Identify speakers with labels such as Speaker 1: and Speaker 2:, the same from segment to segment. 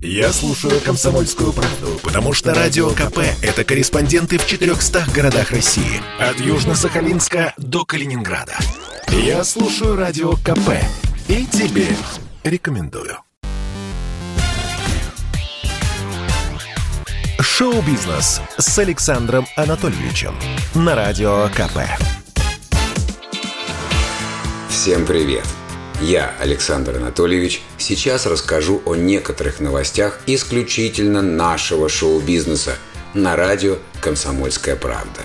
Speaker 1: Я слушаю «Комсомольскую правду», потому что «Радио КП» — это корреспонденты в 400 городах России. От Южно-Сахалинска до Калининграда. Я слушаю «Радио КП» и тебе рекомендую. Шоу-бизнес с Александром Анатольевичем на Радио КП.
Speaker 2: Всем привет! Я, Александр Анатольевич, сейчас расскажу о некоторых новостях исключительно нашего шоу-бизнеса на радио «Комсомольская правда».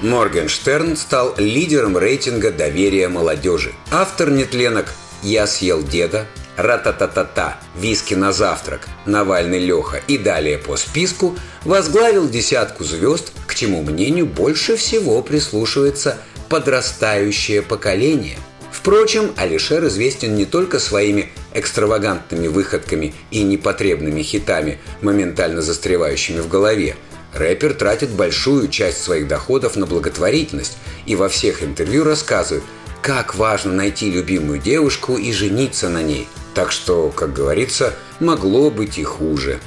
Speaker 2: Моргенштерн стал лидером рейтинга доверия молодежи. Автор нетленок «Я съел деда», «Ра-та-та-та-та», «Виски на завтрак», «Навальный Леха» и далее по списку возглавил десятку звезд, к чему мнению больше всего прислушивается подрастающее поколение – Впрочем, Алишер известен не только своими экстравагантными выходками и непотребными хитами, моментально застревающими в голове. Рэпер тратит большую часть своих доходов на благотворительность и во всех интервью рассказывает, как важно найти любимую девушку и жениться на ней. Так что, как говорится, могло быть и хуже.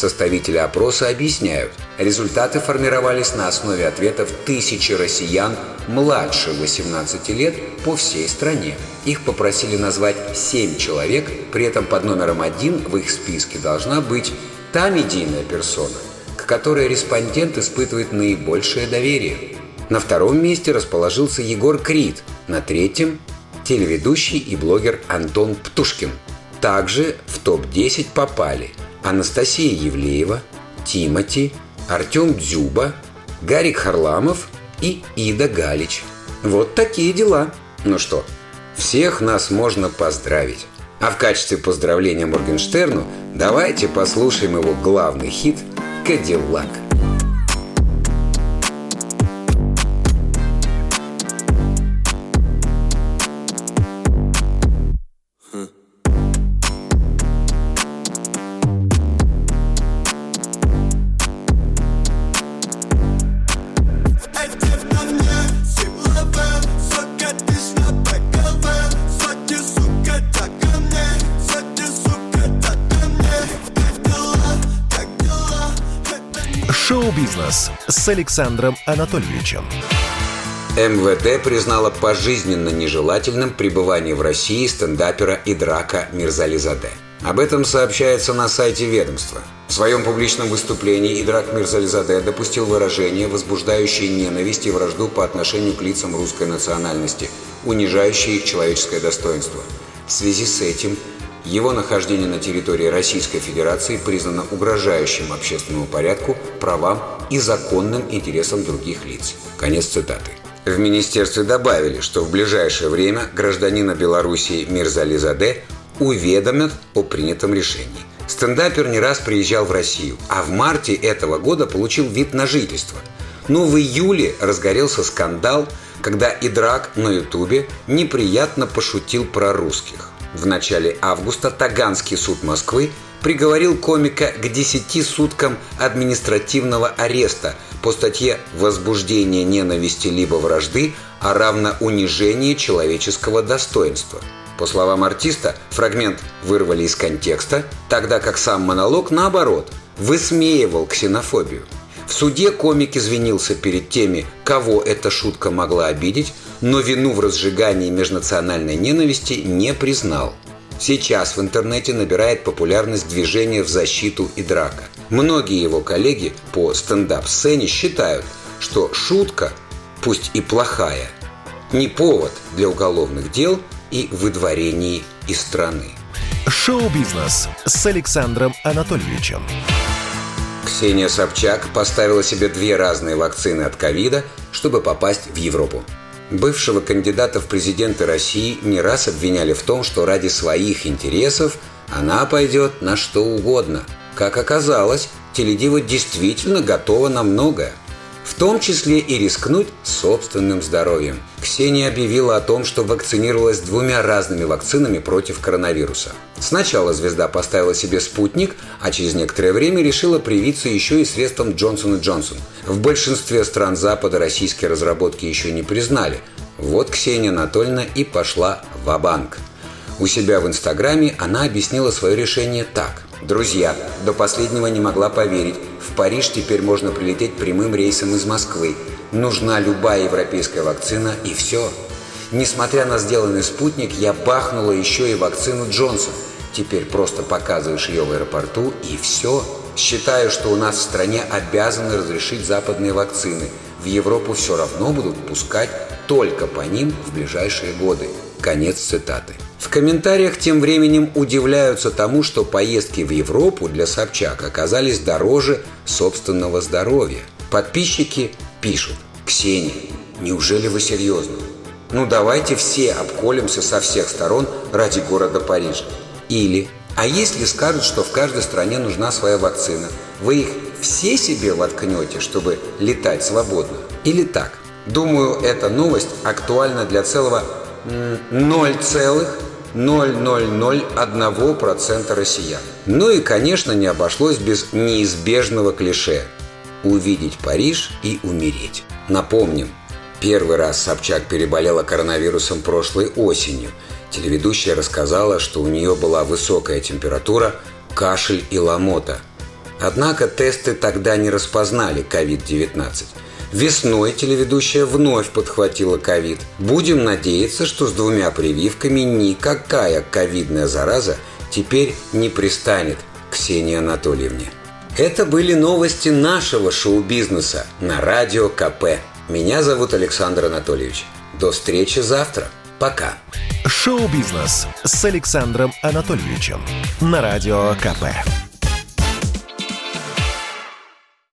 Speaker 2: Составители опроса объясняют, результаты формировались на основе ответов тысячи россиян младше 18 лет по всей стране. Их попросили назвать 7 человек, при этом под номером один в их списке должна быть та медийная персона, к которой респондент испытывает наибольшее доверие. На втором месте расположился Егор Крид, на третьем – телеведущий и блогер Антон Птушкин. Также в топ-10 попали – Анастасия Евлеева, Тимати, Артем Дзюба, Гарик Харламов и Ида Галич. Вот такие дела. Ну что, всех нас можно поздравить. А в качестве поздравления Моргенштерну давайте послушаем его главный хит «Кадиллак».
Speaker 1: «Шоу-бизнес» с Александром Анатольевичем.
Speaker 2: МВД признала пожизненно нежелательным пребывание в России стендапера и драка Мирзализаде. Об этом сообщается на сайте ведомства. В своем публичном выступлении Идрак Мирзализаде допустил выражение, возбуждающее ненависть и вражду по отношению к лицам русской национальности, унижающее их человеческое достоинство. В связи с этим его нахождение на территории Российской Федерации признано угрожающим общественному порядку, правам и законным интересам других лиц. Конец цитаты. В министерстве добавили, что в ближайшее время гражданина Белоруссии Мирзали Заде уведомят о принятом решении. Стендапер не раз приезжал в Россию, а в марте этого года получил вид на жительство. Но в июле разгорелся скандал, когда Идрак на ютубе неприятно пошутил про русских. В начале августа Таганский суд Москвы приговорил комика к 10 суткам административного ареста по статье «Возбуждение ненависти либо вражды, а равно унижение человеческого достоинства». По словам артиста, фрагмент вырвали из контекста, тогда как сам монолог, наоборот, высмеивал ксенофобию. В суде комик извинился перед теми, кого эта шутка могла обидеть, но вину в разжигании межнациональной ненависти не признал. Сейчас в интернете набирает популярность движение в защиту и драка. Многие его коллеги по стендап-сцене считают, что шутка, пусть и плохая, не повод для уголовных дел и выдворений из страны.
Speaker 1: Шоу-бизнес с Александром Анатольевичем.
Speaker 2: Ксения Собчак поставила себе две разные вакцины от ковида, чтобы попасть в Европу. Бывшего кандидата в президенты России не раз обвиняли в том, что ради своих интересов она пойдет на что угодно. Как оказалось, Теледива действительно готова на многое в том числе и рискнуть собственным здоровьем. Ксения объявила о том, что вакцинировалась двумя разными вакцинами против коронавируса. Сначала звезда поставила себе спутник, а через некоторое время решила привиться еще и средством Джонсон и Джонсон. В большинстве стран Запада российские разработки еще не признали. Вот Ксения Анатольевна и пошла в банк У себя в Инстаграме она объяснила свое решение так – Друзья, до последнего не могла поверить. В Париж теперь можно прилететь прямым рейсом из Москвы. Нужна любая европейская вакцина и все. Несмотря на сделанный спутник, я бахнула еще и вакцину Джонсон. Теперь просто показываешь ее в аэропорту и все. Считаю, что у нас в стране обязаны разрешить западные вакцины. В Европу все равно будут пускать только по ним в ближайшие годы. Конец цитаты. В комментариях тем временем удивляются тому, что поездки в Европу для Собчак оказались дороже собственного здоровья. Подписчики пишут «Ксения, неужели вы серьезно? Ну давайте все обколемся со всех сторон ради города Парижа. Или а если скажут, что в каждой стране нужна своя вакцина, вы их все себе воткнете, чтобы летать свободно? Или так? Думаю, эта новость актуальна для целого 0,0001% россиян. Ну и, конечно, не обошлось без неизбежного клише «увидеть Париж и умереть». Напомним, первый раз Собчак переболела коронавирусом прошлой осенью. Телеведущая рассказала, что у нее была высокая температура, кашель и ломота. Однако тесты тогда не распознали COVID-19. Весной телеведущая вновь подхватила ковид. Будем надеяться, что с двумя прививками никакая ковидная зараза теперь не пристанет Ксении Анатольевне. Это были новости нашего шоу-бизнеса на Радио КП. Меня зовут Александр Анатольевич. До встречи завтра. Пока.
Speaker 1: Шоу-бизнес с Александром Анатольевичем на Радио КП.